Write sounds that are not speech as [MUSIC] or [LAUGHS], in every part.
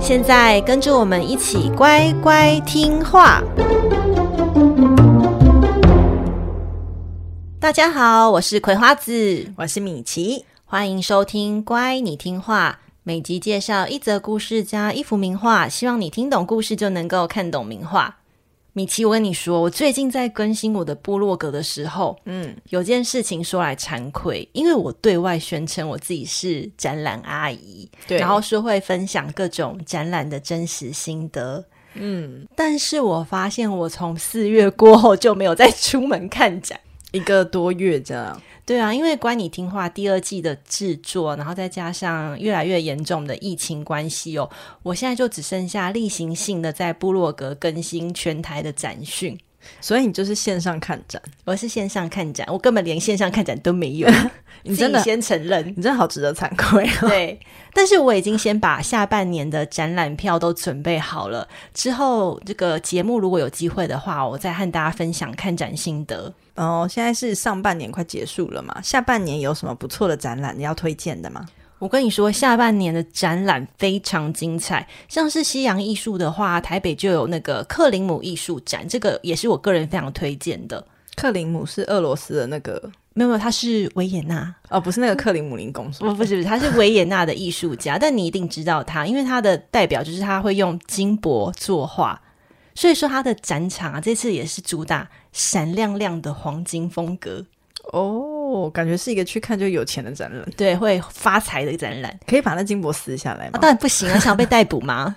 现在跟着我们一起乖乖听话。大家好，我是葵花子，我是米奇，欢迎收听《乖，你听话》。每集介绍一则故事加一幅名画，希望你听懂故事就能够看懂名画。米奇，我跟你说，我最近在更新我的部落格的时候，嗯，有件事情说来惭愧，因为我对外宣称我自己是展览阿姨，对，然后是会分享各种展览的真实心得，嗯，但是我发现我从四月过后就没有再出门看展，一个多月这样。对啊，因为关你听话第二季的制作，然后再加上越来越严重的疫情关系哦，我现在就只剩下例行性的在部落格更新全台的展讯，所以你就是线上看展，我是线上看展，我根本连线上看展都没有。[LAUGHS] 你真的先承认，你真的好值得惭愧哦。[LAUGHS] 对，但是我已经先把下半年的展览票都准备好了，之后这个节目如果有机会的话，我再和大家分享看展心得。哦，现在是上半年快结束了嘛，下半年有什么不错的展览你要推荐的吗？我跟你说，下半年的展览非常精彩，像是西洋艺术的话，台北就有那个克林姆艺术展，这个也是我个人非常推荐的。克林姆是俄罗斯的那个？没有没有，他是维也纳哦，不是那个克林姆林宫，不 [LAUGHS] 不是不是，他是维也纳的艺术家，但你一定知道他，因为他的代表就是他会用金箔作画。所以说，他的展场啊，这次也是主打闪亮亮的黄金风格哦，感觉是一个去看就有钱的展览，对，会发财的展览。可以把那金箔撕下来吗？啊，当然不行啊，想被逮捕吗？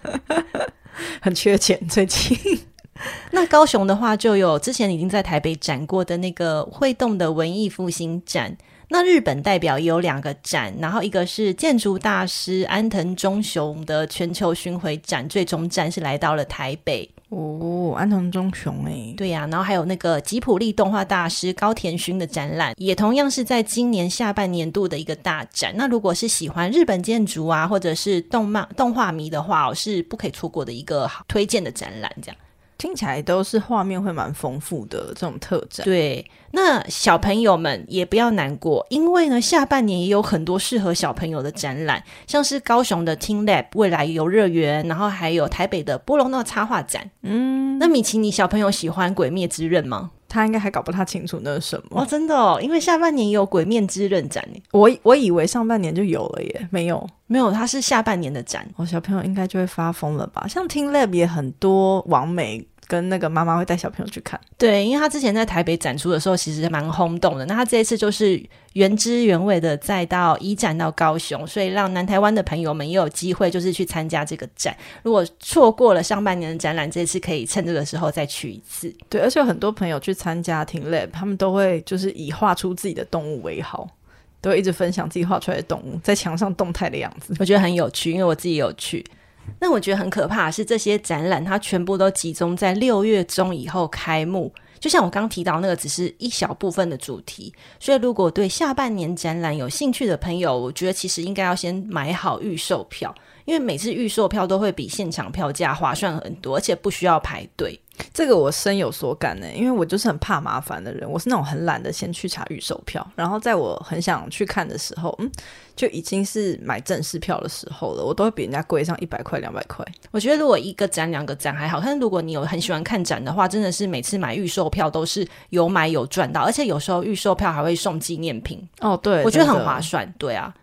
[LAUGHS] 很缺钱最近。[LAUGHS] 那高雄的话，就有之前已经在台北展过的那个会动的文艺复兴展。那日本代表也有两个展，然后一个是建筑大师安藤忠雄的全球巡回展，最终站是来到了台北。哦，安藤忠雄哎，对呀、然后还有那个吉普力动画大师高田勋的展览，也同样是在今年下半年度的一个大展。那如果是喜欢日本建筑啊，或者是动漫动画迷的话，我是不可以错过的一个好推荐的展览。这样听起来都是画面会蛮丰富的这种特展。对。那小朋友们也不要难过，因为呢，下半年也有很多适合小朋友的展览，像是高雄的 TeamLab 未来游乐园，然后还有台北的波隆那插画展。嗯，那米奇，你小朋友喜欢《鬼灭之刃》吗？他应该还搞不太清楚那是什么。哦，真的哦，因为下半年有《鬼面之刃》展。我我以为上半年就有了耶，没有没有，它是下半年的展。我、哦、小朋友应该就会发疯了吧？像 TeamLab 也很多网美。跟那个妈妈会带小朋友去看，对，因为他之前在台北展出的时候，其实蛮轰动的。那他这一次就是原汁原味的再到一展到高雄，所以让南台湾的朋友们也有机会就是去参加这个展。如果错过了上半年的展览，这次可以趁这个时候再去一次。对，而且有很多朋友去参加 TeamLab，他们都会就是以画出自己的动物为好，都会一直分享自己画出来的动物在墙上动态的样子，我觉得很有趣，因为我自己有去。那我觉得很可怕的是，这些展览它全部都集中在六月中以后开幕。就像我刚提到那个，只是一小部分的主题。所以，如果对下半年展览有兴趣的朋友，我觉得其实应该要先买好预售票，因为每次预售票都会比现场票价划算很多，而且不需要排队。这个我深有所感呢，因为我就是很怕麻烦的人，我是那种很懒得先去查预售票，然后在我很想去看的时候，嗯，就已经是买正式票的时候了，我都会比人家贵上一百块、两百块。我觉得如果一个展、两个展还好，但是如果你有很喜欢看展的话，真的是每次买预售票都是有买有赚到，而且有时候预售票还会送纪念品。哦，对，我觉得很划算。对啊，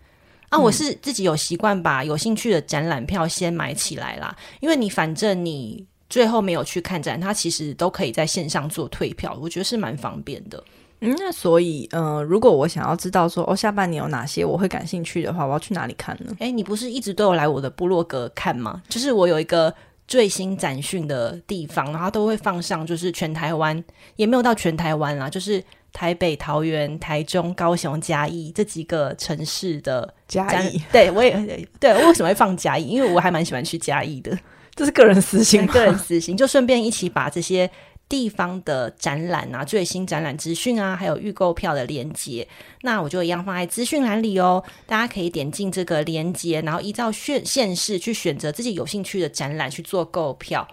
啊，我是自己有习惯把有兴趣的展览票先买起来啦，因为你反正你。最后没有去看展，它其实都可以在线上做退票，我觉得是蛮方便的。嗯，那所以，嗯、呃，如果我想要知道说，哦，下半年有哪些我会感兴趣的话，我要去哪里看呢？诶，你不是一直都有来我的部落格看吗？就是我有一个最新展讯的地方，然后都会放上，就是全台湾也没有到全台湾啦，就是台北、桃园、台中、高雄、嘉义这几个城市的嘉义。[LAUGHS] 对，我也对，我为什么会放嘉义？因为我还蛮喜欢去嘉义的，这是个人私心，个人私心，就顺便一起把这些。地方的展览啊，最新展览资讯啊，还有预购票的链接，那我就一样放在资讯栏里哦。大家可以点进这个链接，然后依照县县市去选择自己有兴趣的展览去做购票。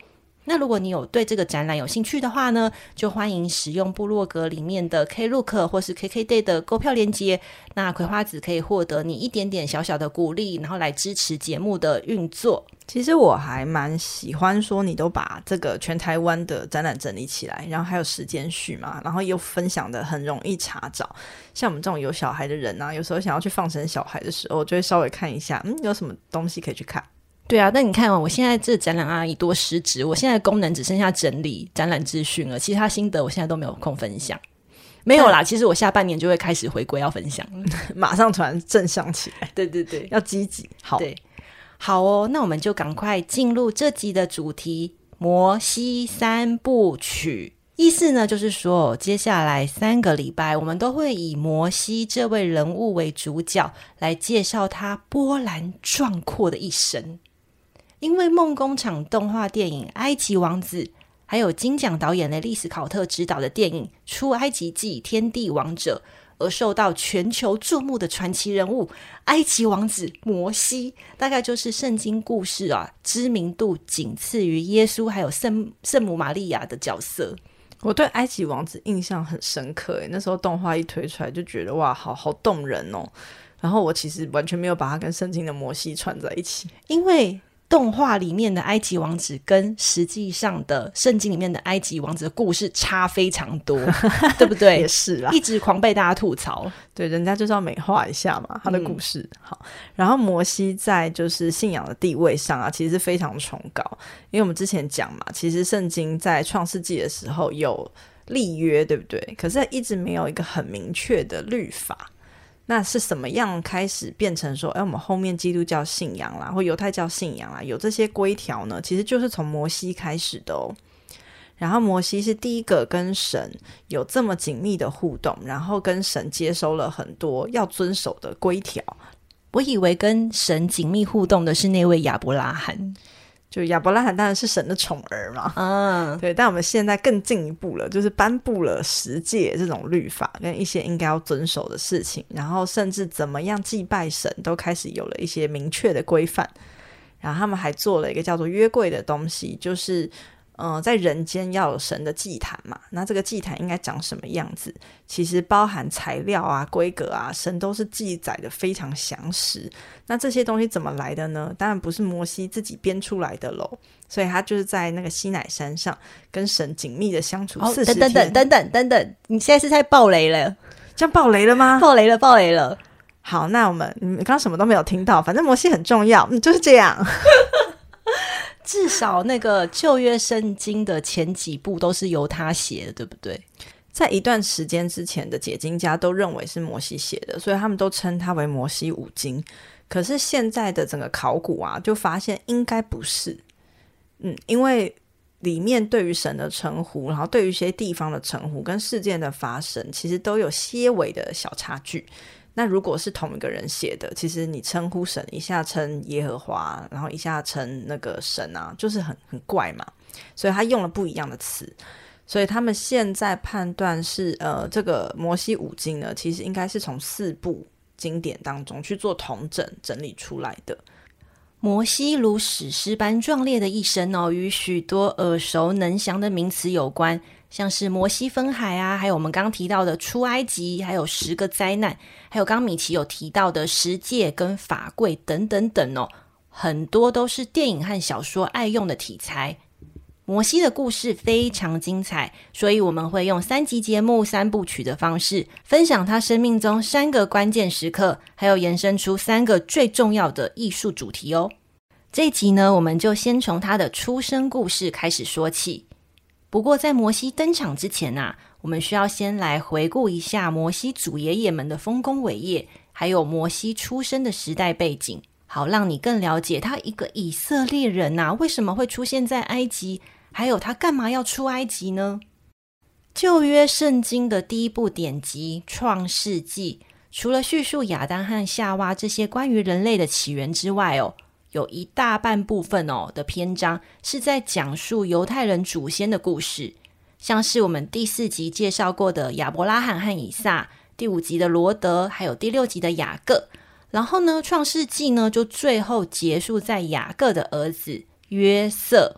那如果你有对这个展览有兴趣的话呢，就欢迎使用部落格里面的 Klook 或是 KKday 的购票链接。那葵花籽可以获得你一点点小小的鼓励，然后来支持节目的运作。其实我还蛮喜欢说，你都把这个全台湾的展览整理起来，然后还有时间序嘛，然后又分享的很容易查找。像我们这种有小孩的人啊，有时候想要去放生小孩的时候，就会稍微看一下，嗯，有什么东西可以去看。对啊，那你看哦，我现在这展览阿姨多失职，我现在功能只剩下整理展览资讯了，其他心得我现在都没有空分享。没有啦，其实我下半年就会开始回归要分享，[LAUGHS] 马上突然正向起来。对对对，要积极。好，对，好哦，那我们就赶快进入这集的主题——摩西三部曲。意思呢，就是说接下来三个礼拜，我们都会以摩西这位人物为主角，来介绍他波澜壮阔的一生。因为梦工厂动画电影《埃及王子》，还有金奖导演的利斯考特执导的电影《出埃及记：天地王者》，而受到全球注目的传奇人物——埃及王子摩西，大概就是圣经故事啊知名度仅次于耶稣还有圣圣母玛利亚的角色。我对埃及王子印象很深刻，诶，那时候动画一推出来就觉得哇，好好动人哦。然后我其实完全没有把它跟圣经的摩西串在一起，因为。动画里面的埃及王子跟实际上的圣经里面的埃及王子的故事差非常多，[LAUGHS] 对不对？也是啦，一直狂被大家吐槽。对，人家就是要美化一下嘛，他的故事。嗯、好，然后摩西在就是信仰的地位上啊，其实是非常崇高，因为我们之前讲嘛，其实圣经在创世纪的时候有立约，对不对？可是一直没有一个很明确的律法。那是什么样开始变成说，哎，我们后面基督教信仰啦，或犹太教信仰啦，有这些规条呢？其实就是从摩西开始的哦。然后摩西是第一个跟神有这么紧密的互动，然后跟神接收了很多要遵守的规条。我以为跟神紧密互动的是那位亚伯拉罕。就亚伯拉罕当然是神的宠儿嘛，嗯，对。但我们现在更进一步了，就是颁布了十诫这种律法跟一些应该要遵守的事情，然后甚至怎么样祭拜神都开始有了一些明确的规范。然后他们还做了一个叫做约柜的东西，就是。嗯、呃，在人间要有神的祭坛嘛，那这个祭坛应该长什么样子？其实包含材料啊、规格啊，神都是记载的非常详实。那这些东西怎么来的呢？当然不是摩西自己编出来的喽。所以他就是在那个西乃山上跟神紧密的相处四十天。等等等等等等，你现在是在爆雷了？这样爆雷了吗？爆雷了，爆雷了。好，那我们你刚刚什么都没有听到，反正摩西很重要，嗯，就是这样。[LAUGHS] 至少那个旧约圣经的前几部都是由他写的，对不对？在一段时间之前的解经家都认为是摩西写的，所以他们都称他为摩西五经。可是现在的整个考古啊，就发现应该不是。嗯，因为里面对于神的称呼，然后对于一些地方的称呼跟事件的发生，其实都有些微的小差距。那如果是同一个人写的，其实你称呼神一下称耶和华，然后一下称那个神啊，就是很很怪嘛。所以他用了不一样的词，所以他们现在判断是呃，这个摩西五经呢，其实应该是从四部经典当中去做同整整理出来的。摩西如史诗般壮烈的一生哦，与许多耳熟能详的名词有关。像是摩西分海啊，还有我们刚提到的出埃及，还有十个灾难，还有刚米奇有提到的十诫跟法柜等等等哦，很多都是电影和小说爱用的题材。摩西的故事非常精彩，所以我们会用三集节目三部曲的方式，分享他生命中三个关键时刻，还有延伸出三个最重要的艺术主题哦。这集呢，我们就先从他的出生故事开始说起。不过，在摩西登场之前啊，我们需要先来回顾一下摩西祖爷爷们的丰功伟业，还有摩西出生的时代背景，好让你更了解他一个以色列人呐、为什么会出现在埃及，还有他干嘛要出埃及呢？旧约圣经的第一部典籍《创世纪》，除了叙述亚当和夏娃这些关于人类的起源之外，哦，有一大半部分哦的篇章是在讲述犹太人祖先的故事，像是我们第四集介绍过的亚伯拉罕和以撒，第五集的罗德，还有第六集的雅各。然后呢，《创世纪》呢就最后结束在雅各的儿子约瑟。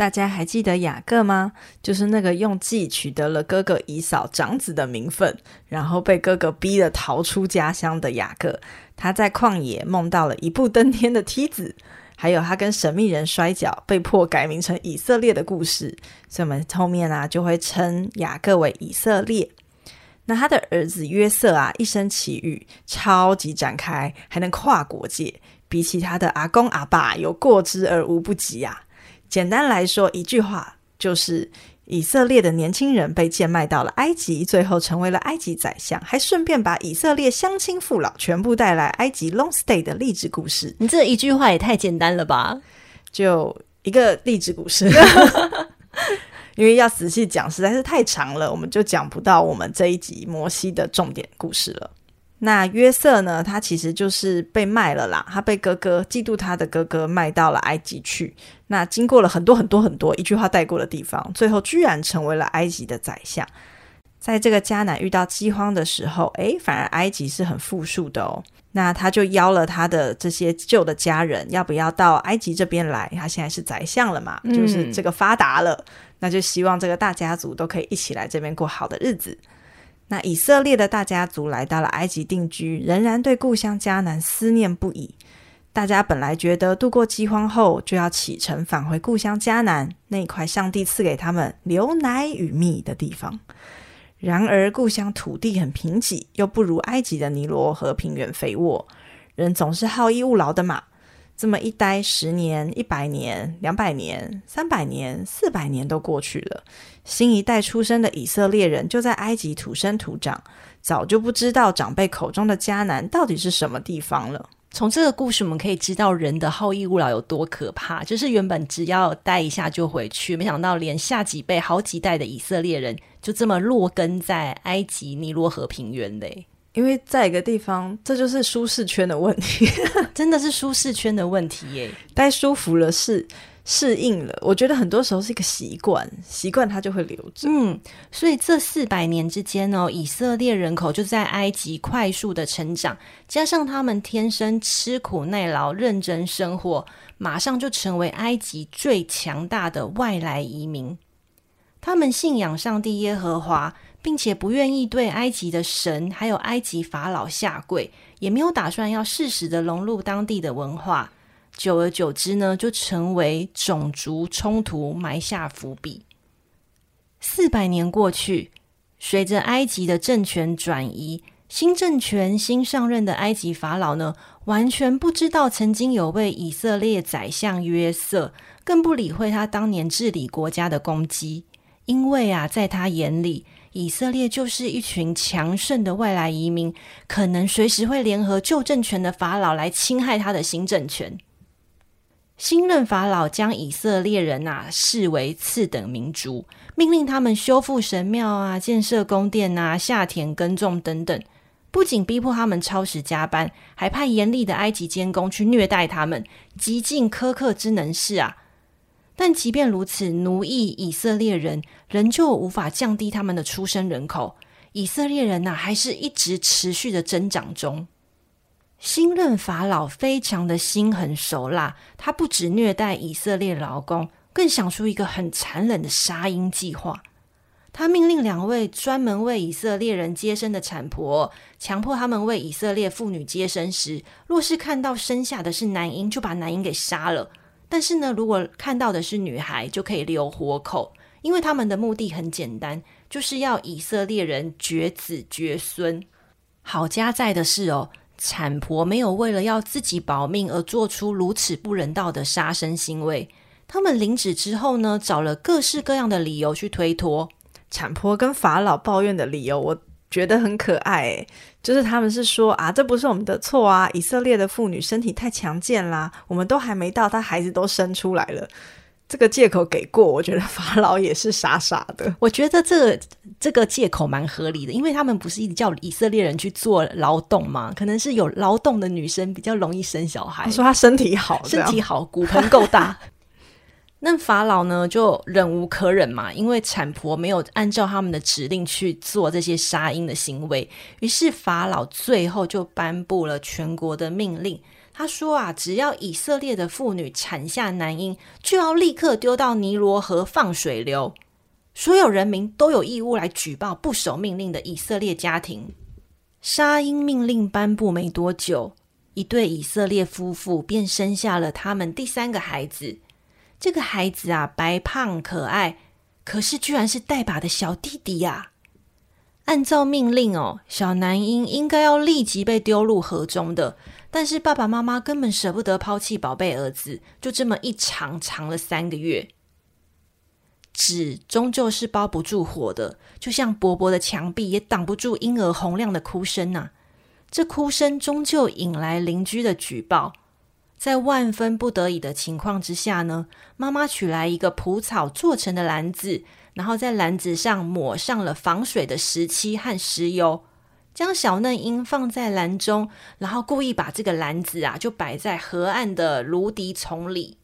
大家还记得雅各吗？就是那个用计取得了哥哥以扫长子的名分，然后被哥哥逼得逃出家乡的雅各。他在旷野梦到了一步登天的梯子，还有他跟神秘人摔跤，被迫改名成以色列的故事。所以我们后面啊就会称雅各为以色列。那他的儿子约瑟啊，一身奇遇，超级展开，还能跨国界，比起他的阿公阿爸有过之而无不及啊。简单来说，一句话就是：以色列的年轻人被贱卖到了埃及，最后成为了埃及宰相，还顺便把以色列乡亲父老全部带来埃及 long stay 的励志故事。你这一句话也太简单了吧？就一个励志故事，[LAUGHS] 因为要仔细讲实在是太长了，我们就讲不到我们这一集摩西的重点故事了。那约瑟呢？他其实就是被卖了啦。他被哥哥嫉妒他的哥哥卖到了埃及去。那经过了很多很多很多一句话带过的地方，最后居然成为了埃及的宰相。在这个迦南遇到饥荒的时候，诶，反而埃及是很富庶的哦。那他就邀了他的这些旧的家人，要不要到埃及这边来？他现在是宰相了嘛，就是这个发达了，嗯、那就希望这个大家族都可以一起来这边过好的日子。那以色列的大家族来到了埃及定居，仍然对故乡迦南思念不已。大家本来觉得度过饥荒后就要启程返回故乡迦南那块上帝赐给他们牛奶与蜜的地方，然而故乡土地很贫瘠，又不如埃及的尼罗河平原肥沃，人总是好逸恶劳的嘛。这么一待，十年、一百年、两百年、三百年、四百年都过去了。新一代出生的以色列人就在埃及土生土长，早就不知道长辈口中的迦南到底是什么地方了。从这个故事，我们可以知道人的好逸恶劳有多可怕。就是原本只要待一下就回去，没想到连下几辈、好几代的以色列人就这么落根在埃及尼罗河平原嘞。因为在一个地方，这就是舒适圈的问题，[LAUGHS] 真的是舒适圈的问题耶。待舒服了，是适应了。我觉得很多时候是一个习惯，习惯它就会留着。嗯，所以这四百年之间哦，以色列人口就在埃及快速的成长，加上他们天生吃苦耐劳、认真生活，马上就成为埃及最强大的外来移民。他们信仰上帝耶和华。并且不愿意对埃及的神还有埃及法老下跪，也没有打算要适时的融入当地的文化。久而久之呢，就成为种族冲突埋下伏笔。四百年过去，随着埃及的政权转移，新政权新上任的埃及法老呢，完全不知道曾经有位以色列宰相约瑟，更不理会他当年治理国家的功绩，因为啊，在他眼里。以色列就是一群强盛的外来移民，可能随时会联合旧政权的法老来侵害他的新政权。新任法老将以色列人啊视为次等民族，命令他们修复神庙啊、建设宫殿啊、下田耕种等等，不仅逼迫他们超时加班，还派严厉的埃及监工去虐待他们，极尽苛刻之能事啊。但即便如此，奴役以色列人仍旧无法降低他们的出生人口。以色列人呐、还是一直持续的增长中。新任法老非常的心狠手辣，他不止虐待以色列劳工，更想出一个很残忍的杀婴计划。他命令两位专门为以色列人接生的产婆，强迫他们为以色列妇女接生时，若是看到生下的是男婴，就把男婴给杀了。但是呢，如果看到的是女孩，就可以留活口，因为他们的目的很简单，就是要以色列人绝子绝孙。好家在的是哦，产婆没有为了要自己保命而做出如此不人道的杀生行为。他们领旨之后呢，找了各式各样的理由去推脱。产婆跟法老抱怨的理由，我觉得很可爱，就是他们是说啊，这不是我们的错啊，以色列的妇女身体太强健啦，我们都还没到，她孩子都生出来了。这个借口给过，我觉得 [LAUGHS] 法老也是傻傻的。我觉得这个这个借口蛮合理的，因为他们不是一直叫以色列人去做劳动吗？可能是有劳动的女生比较容易生小孩。他说她身体好，身体好，骨盆够大。[LAUGHS] 那法老呢，就忍无可忍嘛，因为产婆没有按照他们的指令去做这些杀婴的行为，于是法老最后就颁布了全国的命令。他说啊，只要以色列的妇女产下男婴，就要立刻丢到尼罗河放水流。所有人民都有义务来举报不守命令的以色列家庭。杀婴命令颁布没多久，一对以色列夫妇便生下了他们第三个孩子。这个孩子啊，白胖可爱，可是居然是带把的小弟弟呀！按照命令哦，小男婴应该要立即被丢入河中的。但是爸爸妈妈根本舍不得抛弃宝贝儿子，就这么一长长了三个月。纸终究是包不住火的，就像薄薄的墙壁也挡不住婴儿洪亮的哭声呐、啊。这哭声终究引来邻居的举报。在万分不得已的情况之下呢，妈妈取来一个蒲草做成的篮子，然后在篮子上抹上了防水的石漆和石油。将小嫩鹰放在篮中，然后故意把这个篮子啊，就摆在河岸的芦荻丛里。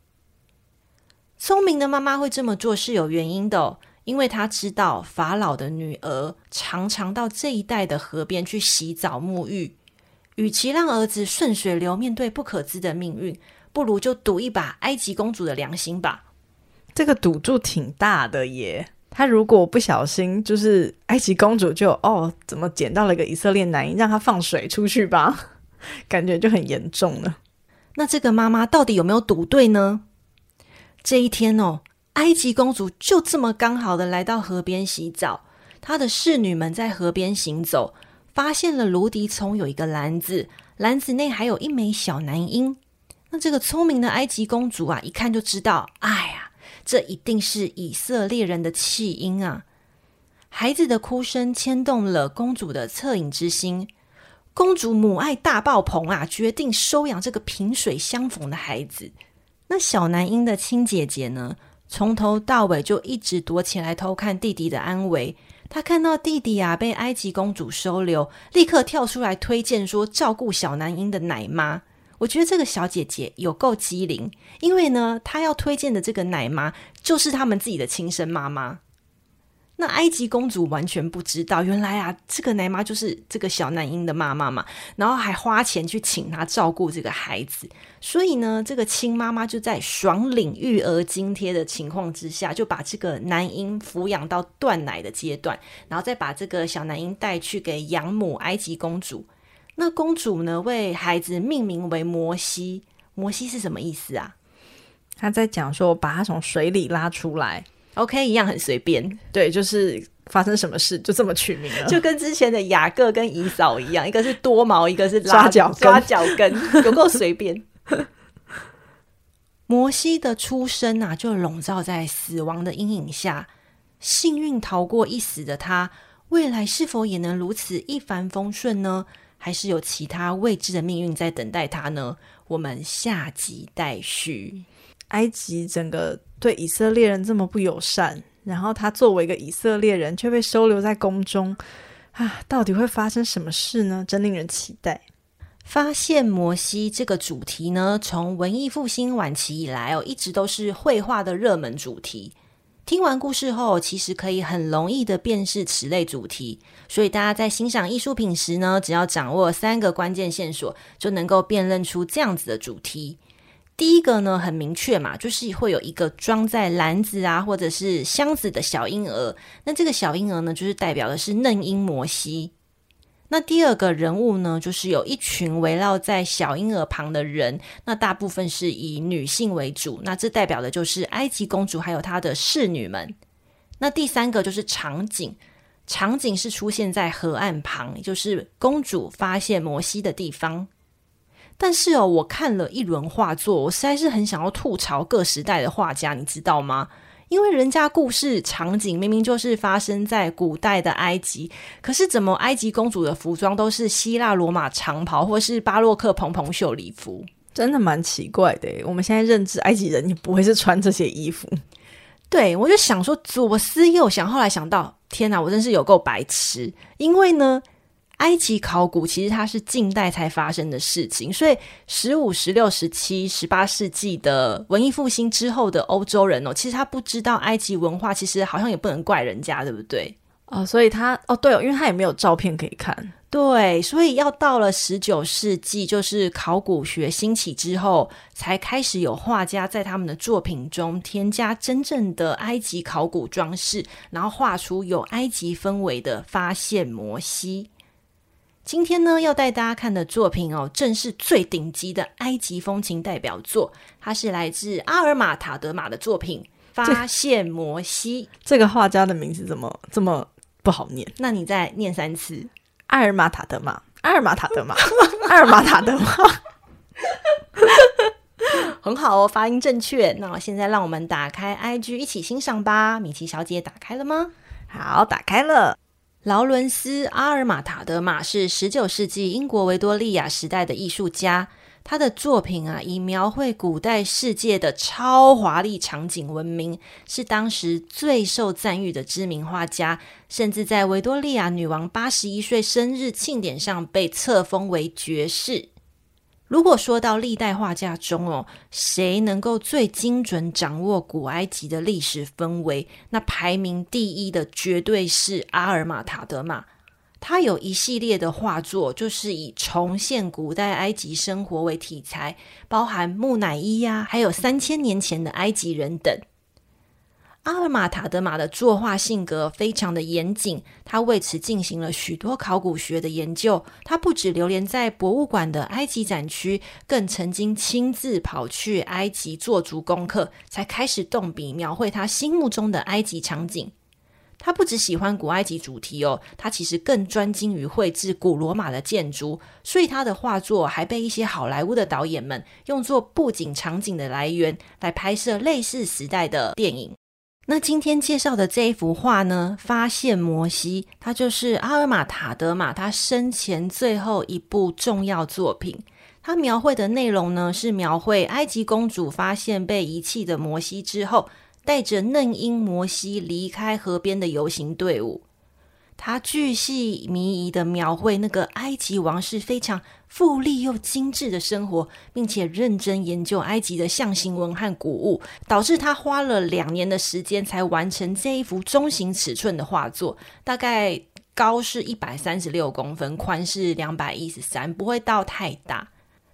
聪明的妈妈会这么做是有原因的，因为她知道法老的女儿常常到这一带的河边去洗澡沐浴，与其让儿子顺水流面对不可知的命运，不如就赌一把埃及公主的良心吧。这个赌注挺大的耶。他如果不小心，就是埃及公主就哦，怎么捡到了一个以色列男婴，让他放水出去吧，[LAUGHS] 感觉就很严重了。那这个妈妈到底有没有赌对呢？这一天哦，埃及公主就这么刚好的来到河边洗澡，她的侍女们在河边行走，发现了芦荻丛有一个篮子，篮子内还有一枚小男婴。那这个聪明的埃及公主啊，一看就知道，哎呀。这一定是以色列人的弃婴啊！孩子的哭声牵动了公主的恻隐之心，公主母爱大爆棚啊，决定收养这个萍水相逢的孩子。那小男婴的亲姐姐呢，从头到尾就一直躲起来偷看弟弟的安危。他看到弟弟啊被埃及公主收留，立刻跳出来推荐说照顾小男婴的奶妈。我觉得这个小姐姐有够机灵，因为呢，她要推荐的这个奶妈就是他们自己的亲生妈妈。那埃及公主完全不知道，原来啊，这个奶妈就是这个小男婴的妈妈嘛，然后还花钱去请她照顾这个孩子。所以呢，这个亲妈妈就在爽领育儿津贴的情况之下，就把这个男婴抚养到断奶的阶段，然后再把这个小男婴带去给养母埃及公主。那公主呢，为孩子命名为摩西。摩西是什么意思啊？他在讲说，把他从水里拉出来。OK，一样很随便。对，就是发生什么事就这么取名了，[LAUGHS] 就跟之前的雅各跟姨嫂一样，一个是多毛，一个是抓脚抓脚跟，[LAUGHS] 有够随便。摩西的出生啊，就笼罩在死亡的阴影下。幸运逃过一死的他，未来是否也能如此一帆风顺呢？还是有其他未知的命运在等待他呢？我们下集待续。埃及整个对以色列人这么不友善，然后他作为一个以色列人却被收留在宫中啊，到底会发生什么事呢？真令人期待。发现摩西这个主题呢，从文艺复兴晚期以来哦，一直都是绘画的热门主题。听完故事后，其实可以很容易的辨识此类主题，所以大家在欣赏艺术品时呢，只要掌握三个关键线索，就能够辨认出这样子的主题。第一个呢，很明确嘛，就是会有一个装在篮子啊或者是箱子的小婴儿，那这个小婴儿呢，就是代表的是嫩婴摩西。那第二个人物呢，就是有一群围绕在小婴儿旁的人，那大部分是以女性为主，那这代表的就是埃及公主还有她的侍女们。那第三个就是场景，场景是出现在河岸旁，就是公主发现摩西的地方。但是哦，我看了一轮画作，我实在是很想要吐槽各时代的画家，你知道吗？因为人家故事场景明明就是发生在古代的埃及，可是怎么埃及公主的服装都是希腊罗马长袍或是巴洛克蓬蓬袖礼服？真的蛮奇怪的。我们现在认知埃及人，也不会是穿这些衣服？对，我就想说左思右想，后来想到，天哪，我真是有够白痴。因为呢，埃及考古其实它是近代才发生的事情，所以十五、十六、十七、十八世纪的文艺复兴之后的欧洲人哦，其实他不知道埃及文化，其实好像也不能怪人家，对不对？哦，所以他哦，对哦，因为他也没有照片可以看。对，所以要到了十九世纪，就是考古学兴起之后，才开始有画家在他们的作品中添加真正的埃及考古装饰，然后画出有埃及氛围的发现摩西。今天呢，要带大家看的作品哦，正是最顶级的埃及风情代表作，它是来自阿尔玛塔德玛的作品《发现摩西》。这个画家的名字怎么这么不好念？那你再念三次。阿尔玛塔德玛，阿尔玛塔德玛，[LAUGHS] 阿尔玛塔德玛，很好哦，发音正确。那现在让我们打开 IG 一起欣赏吧。米奇小姐打开了吗？好，打开了。劳伦斯·阿尔玛塔德玛是十九世纪英国维多利亚时代的艺术家。他的作品啊，以描绘古代世界的超华丽场景闻名，是当时最受赞誉的知名画家，甚至在维多利亚女王八十一岁生日庆典上被册封为爵士。如果说到历代画家中哦，谁能够最精准掌握古埃及的历史氛围，那排名第一的绝对是阿尔玛塔德玛。他有一系列的画作，就是以重现古代埃及生活为题材，包含木乃伊呀、还有三千年前的埃及人等。阿尔玛塔德玛的作画性格非常的严谨，他为此进行了许多考古学的研究。他不止流连在博物馆的埃及展区，更曾经亲自跑去埃及做足功课，才开始动笔描绘他心目中的埃及场景。他不只喜欢古埃及主题哦，他其实更专精于绘制古罗马的建筑，所以他的画作还被一些好莱坞的导演们用作布景场景的来源，来拍摄类似时代的电影。那今天介绍的这一幅画呢，《发现摩西》，它就是阿尔玛塔德玛他生前最后一部重要作品。它描绘的内容呢，是描绘埃及公主发现被遗弃的摩西之后。带着嫩婴摩西离开河边的游行队伍，他巨细靡遗的描绘那个埃及王室非常富丽又精致的生活，并且认真研究埃及的象形文和古物，导致他花了两年的时间才完成这一幅中型尺寸的画作，大概高是一百三十六公分，宽是两百一十三，不会到太大。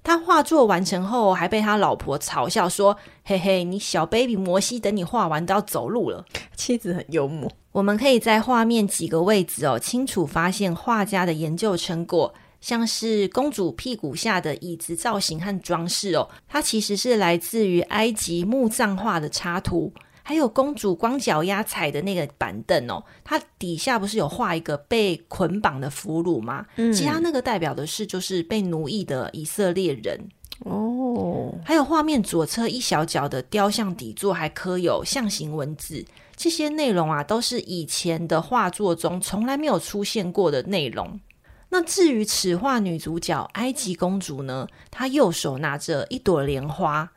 他画作完成后，还被他老婆嘲笑说：“嘿嘿，你小 baby 摩西，等你画完都要走路了。[LAUGHS] ”妻子很幽默。我们可以在画面几个位置哦，清楚发现画家的研究成果，像是公主屁股下的椅子造型和装饰哦，它其实是来自于埃及墓葬画的插图。还有公主光脚丫踩的那个板凳哦，它底下不是有画一个被捆绑的俘虏吗？嗯，其他那个代表的是就是被奴役的以色列人哦。还有画面左侧一小角的雕像底座还刻有象形文字，这些内容啊都是以前的画作中从来没有出现过的内容。那至于此画女主角埃及公主呢，她右手拿着一朵莲花。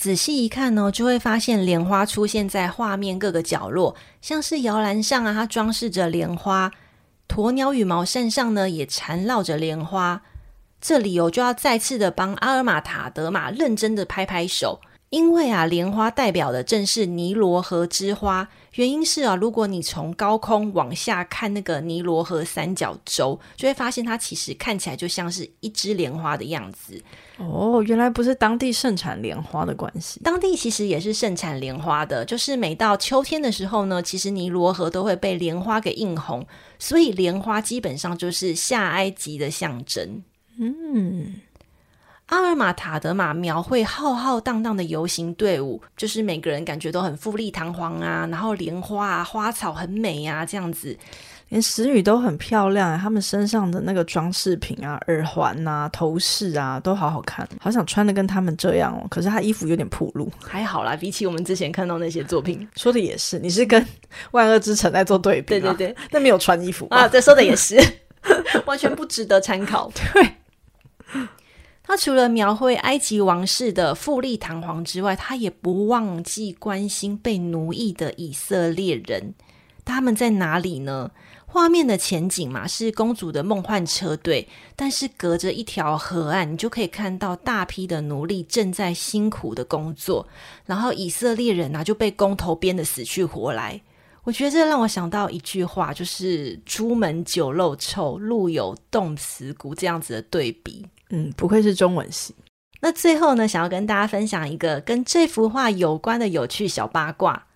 仔细一看呢，就会发现莲花出现在画面各个角落，像是摇篮上啊，它装饰着莲花；鸵鸟羽毛扇上呢，也缠绕着莲花。这里我就要再次的帮阿尔玛塔德玛认真的拍拍手。因为啊，莲花代表的正是尼罗河之花。原因是啊，如果你从高空往下看那个尼罗河三角洲，就会发现它其实看起来就像是一枝莲花的样子。哦，原来不是当地盛产莲花的关系。当地其实也是盛产莲花的，就是每到秋天的时候呢，其实尼罗河都会被莲花给映红，所以莲花基本上就是下埃及的象征。嗯。阿尔玛塔德玛描绘浩浩荡荡的游行队伍，就是每个人感觉都很富丽堂皇啊，然后莲花啊、花草很美啊，这样子，连使女都很漂亮，他们身上的那个装饰品啊、耳环啊、头饰啊，都好好看，好想穿的跟他们这样哦。可是他衣服有点暴露，还好啦，比起我们之前看到那些作品，[LAUGHS] 说的也是，你是跟万恶之城在做对比，对对对，那没有穿衣服啊，这说的也是，[LAUGHS] 完全不值得参考，[LAUGHS] 对。他除了描绘埃及王室的富丽堂皇之外，他也不忘记关心被奴役的以色列人。他们在哪里呢？画面的前景嘛，是公主的梦幻车队，但是隔着一条河岸，你就可以看到大批的奴隶正在辛苦的工作，然后以色列人啊就被工头鞭得死去活来。我觉得这让我想到一句话，就是“朱门酒肉臭，路有冻死骨”这样子的对比。嗯，不愧是中文系。那最后呢，想要跟大家分享一个跟这幅画有关的有趣小八卦。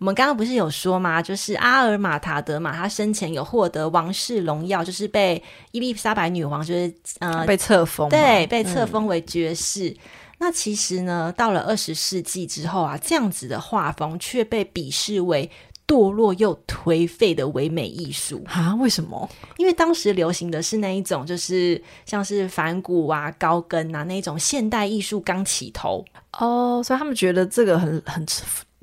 我们刚刚不是有说吗？就是阿尔玛塔德玛，他生前有获得王室荣耀，就是被伊丽莎白女王就是呃被册封，对，被册封为爵士。嗯、那其实呢，到了二十世纪之后啊，这样子的画风却被鄙视为堕落又颓废的唯美艺术啊？为什么？因为当时流行的是那一种，就是像是反骨啊、高跟啊那一种现代艺术刚起头哦，所以他们觉得这个很很。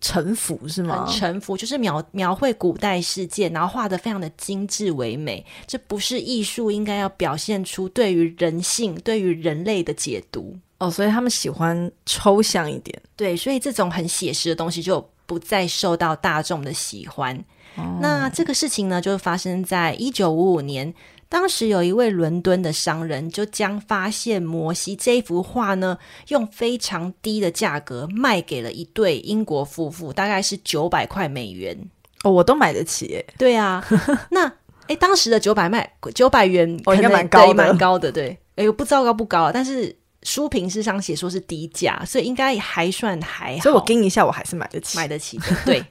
臣服是吗？臣服就是描描绘古代世界，然后画的非常的精致唯美。这不是艺术应该要表现出对于人性、对于人类的解读哦。所以他们喜欢抽象一点，对，所以这种很写实的东西就不再受到大众的喜欢。哦、那这个事情呢，就发生在一九五五年。当时有一位伦敦的商人，就将发现摩西这一幅画呢，用非常低的价格卖给了一对英国夫妇，大概是九百块美元。哦，我都买得起耶。对啊，[LAUGHS] 那哎，当时的九百卖九百元，哦，应该蛮高的，蛮高的。对，哎，我不知道高不高，但是书评是上写说是低价，所以应该还算还好。所以我盯一下，我还是买得起，买得起的。对。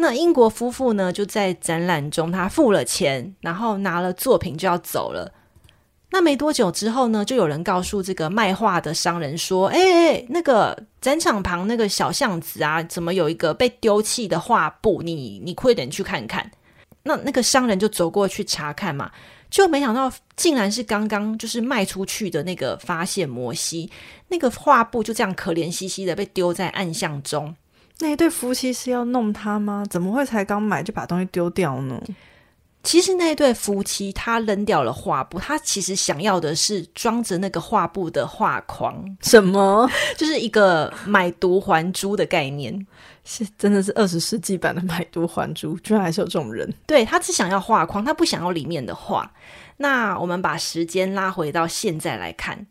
那英国夫妇呢，就在展览中，他付了钱，然后拿了作品就要走了。那没多久之后呢，就有人告诉这个卖画的商人说：“哎哎，那个展场旁那个小巷子啊，怎么有一个被丢弃的画布？你你快点去看看。”那那个商人就走过去查看嘛，就没想到竟然是刚刚就是卖出去的那个发现摩西那个画布，就这样可怜兮兮的被丢在暗巷中。那一对夫妻是要弄他吗？怎么会才刚买就把东西丢掉呢？其实那一对夫妻他扔掉了画布，他其实想要的是装着那个画布的画框。什么？[LAUGHS] 就是一个买椟还珠的概念，是真的是二十世纪版的买椟还珠，居然还是有这种人。对，他只想要画框，他不想要里面的画。那我们把时间拉回到现在来看。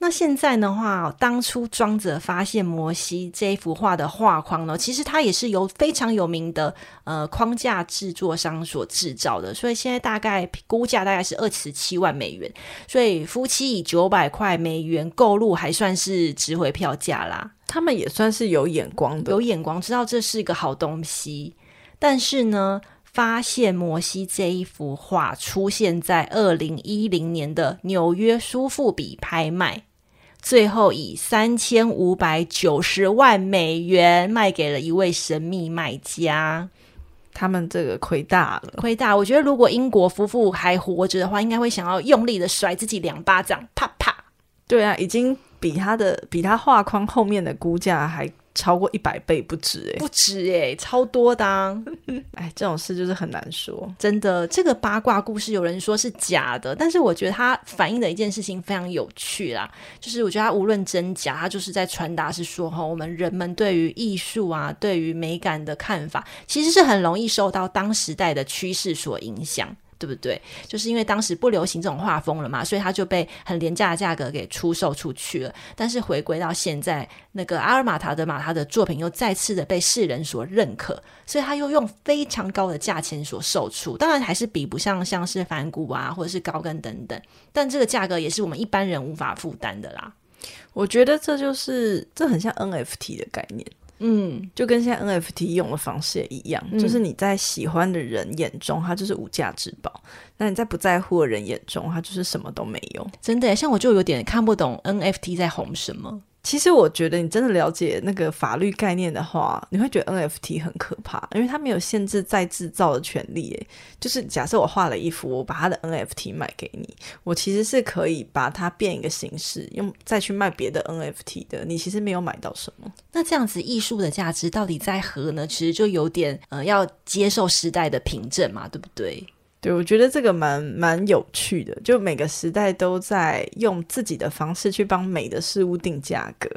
那现在的话，当初装着发现摩西这一幅画的画框呢，其实它也是由非常有名的呃框架制作商所制造的，所以现在大概估价大概是二十七万美元，所以夫妻以九百块美元购入还算是值回票价啦。他们也算是有眼光的，有眼光，知道这是一个好东西。但是呢，发现摩西这一幅画出现在二零一零年的纽约苏富比拍卖。最后以三千五百九十万美元卖给了一位神秘卖家，他们这个亏大了，亏大。我觉得如果英国夫妇还活着的话，应该会想要用力的甩自己两巴掌，啪啪。对啊，已经比他的比他画框后面的估价还。超过一百倍不止哎，不止哎，超多的啊。[LAUGHS] 哎，这种事就是很难说。真的，这个八卦故事有人说是假的，但是我觉得它反映的一件事情非常有趣啦。就是我觉得它无论真假，它就是在传达是说哈，我们人们对于艺术啊，对于美感的看法，其实是很容易受到当时代的趋势所影响。对不对？就是因为当时不流行这种画风了嘛，所以他就被很廉价的价格给出售出去了。但是回归到现在，那个阿尔玛塔德玛他的作品又再次的被世人所认可，所以他又用非常高的价钱所售出。当然还是比不上像是梵谷啊，或者是高更等等，但这个价格也是我们一般人无法负担的啦。我觉得这就是这很像 NFT 的概念。嗯，就跟现在 NFT 用的方式也一样，嗯，就是你在喜欢的人眼中，它就是无价之宝；那你在不在乎的人眼中，它就是什么都没有。真的，像我就有点看不懂 NFT 在红什么。其实我觉得，你真的了解那个法律概念的话，你会觉得 NFT 很可怕，因为它没有限制再制造的权利。诶，就是假设我画了一幅，我把它的 NFT 卖给你，我其实是可以把它变一个形式，用再去卖别的 NFT 的。你其实没有买到什么。那这样子，艺术的价值到底在何呢？其实就有点呃，要接受时代的凭证嘛，对不对？对，我觉得这个蛮蛮有趣的，就每个时代都在用自己的方式去帮美的事物定价格，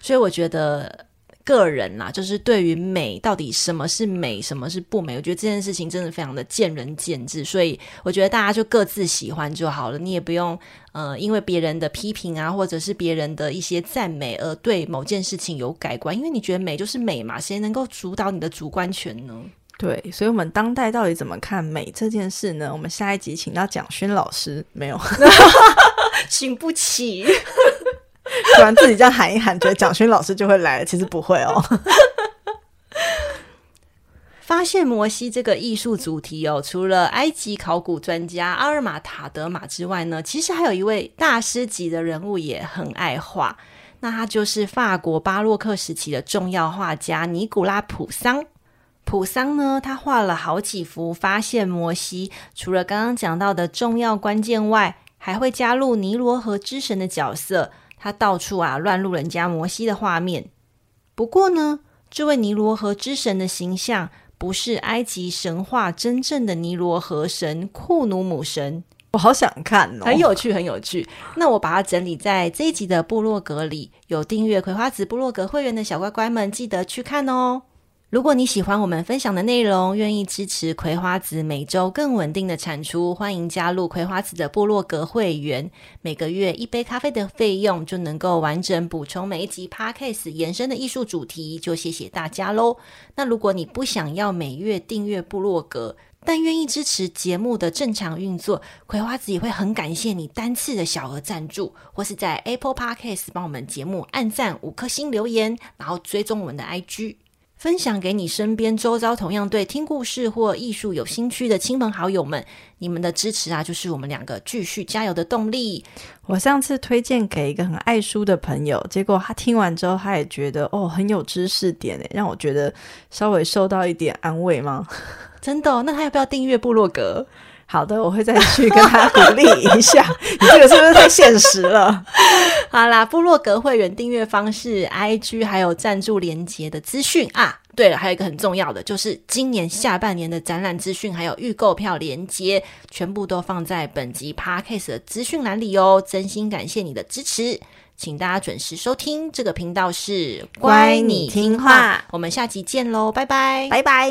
所以我觉得。个人啦，就是对于美到底什么是美，什么是不美，我觉得这件事情真的非常的见仁见智。所以我觉得大家就各自喜欢就好了，你也不用呃因为别人的批评啊，或者是别人的一些赞美而对某件事情有改观，因为你觉得美就是美嘛，谁能够主导你的主观权呢？对，所以我们当代到底怎么看美这件事呢？我们下一集请到蒋勋老师，没有，[LAUGHS] 请不起。[LAUGHS] 突然自己这样喊一喊，觉得蒋勋老师就会来。其实不会哦。[LAUGHS] 发现摩西这个艺术主题哦，除了埃及考古专家阿尔玛塔德玛之外呢，其实还有一位大师级的人物也很爱画。那他就是法国巴洛克时期的重要画家尼古拉普桑。普桑呢，他画了好几幅发现摩西，除了刚刚讲到的重要关键外，还会加入尼罗河之神的角色。他到处啊乱入人家摩西的画面。不过呢，这位尼罗河之神的形象不是埃及神话真正的尼罗河神库努姆神。我好想看哦，很有趣，很有趣。那我把它整理在这一集的部落格里，有订阅葵花籽部落格会员的小乖乖们，记得去看哦。如果你喜欢我们分享的内容，愿意支持葵花籽每周更稳定的产出，欢迎加入葵花籽的部落格会员。每个月一杯咖啡的费用，就能够完整补充每一集 Podcast 延伸的艺术主题，就谢谢大家喽。那如果你不想要每月订阅部落格，但愿意支持节目的正常运作，葵花籽也会很感谢你单次的小额赞助，或是在 Apple Podcast 帮我们节目按赞五颗星留言，然后追踪我们的 IG。分享给你身边周遭同样对听故事或艺术有兴趣的亲朋好友们，你们的支持啊，就是我们两个继续加油的动力。我上次推荐给一个很爱书的朋友，结果他听完之后，他也觉得哦，很有知识点诶，让我觉得稍微受到一点安慰吗？[LAUGHS] 真的哦？那他要不要订阅部落格？好的，我会再去跟他鼓励一下。[LAUGHS] 你这个是不是太现实了？好啦，部落格会员订阅方式、IG 还有赞助连接的资讯啊。对了，还有一个很重要的，就是今年下半年的展览资讯还有预购票连接，全部都放在本集 Podcast 的资讯栏里哦。真心感谢你的支持，请大家准时收听这个频道是乖，你听话。我们下集见喽，拜拜，拜拜。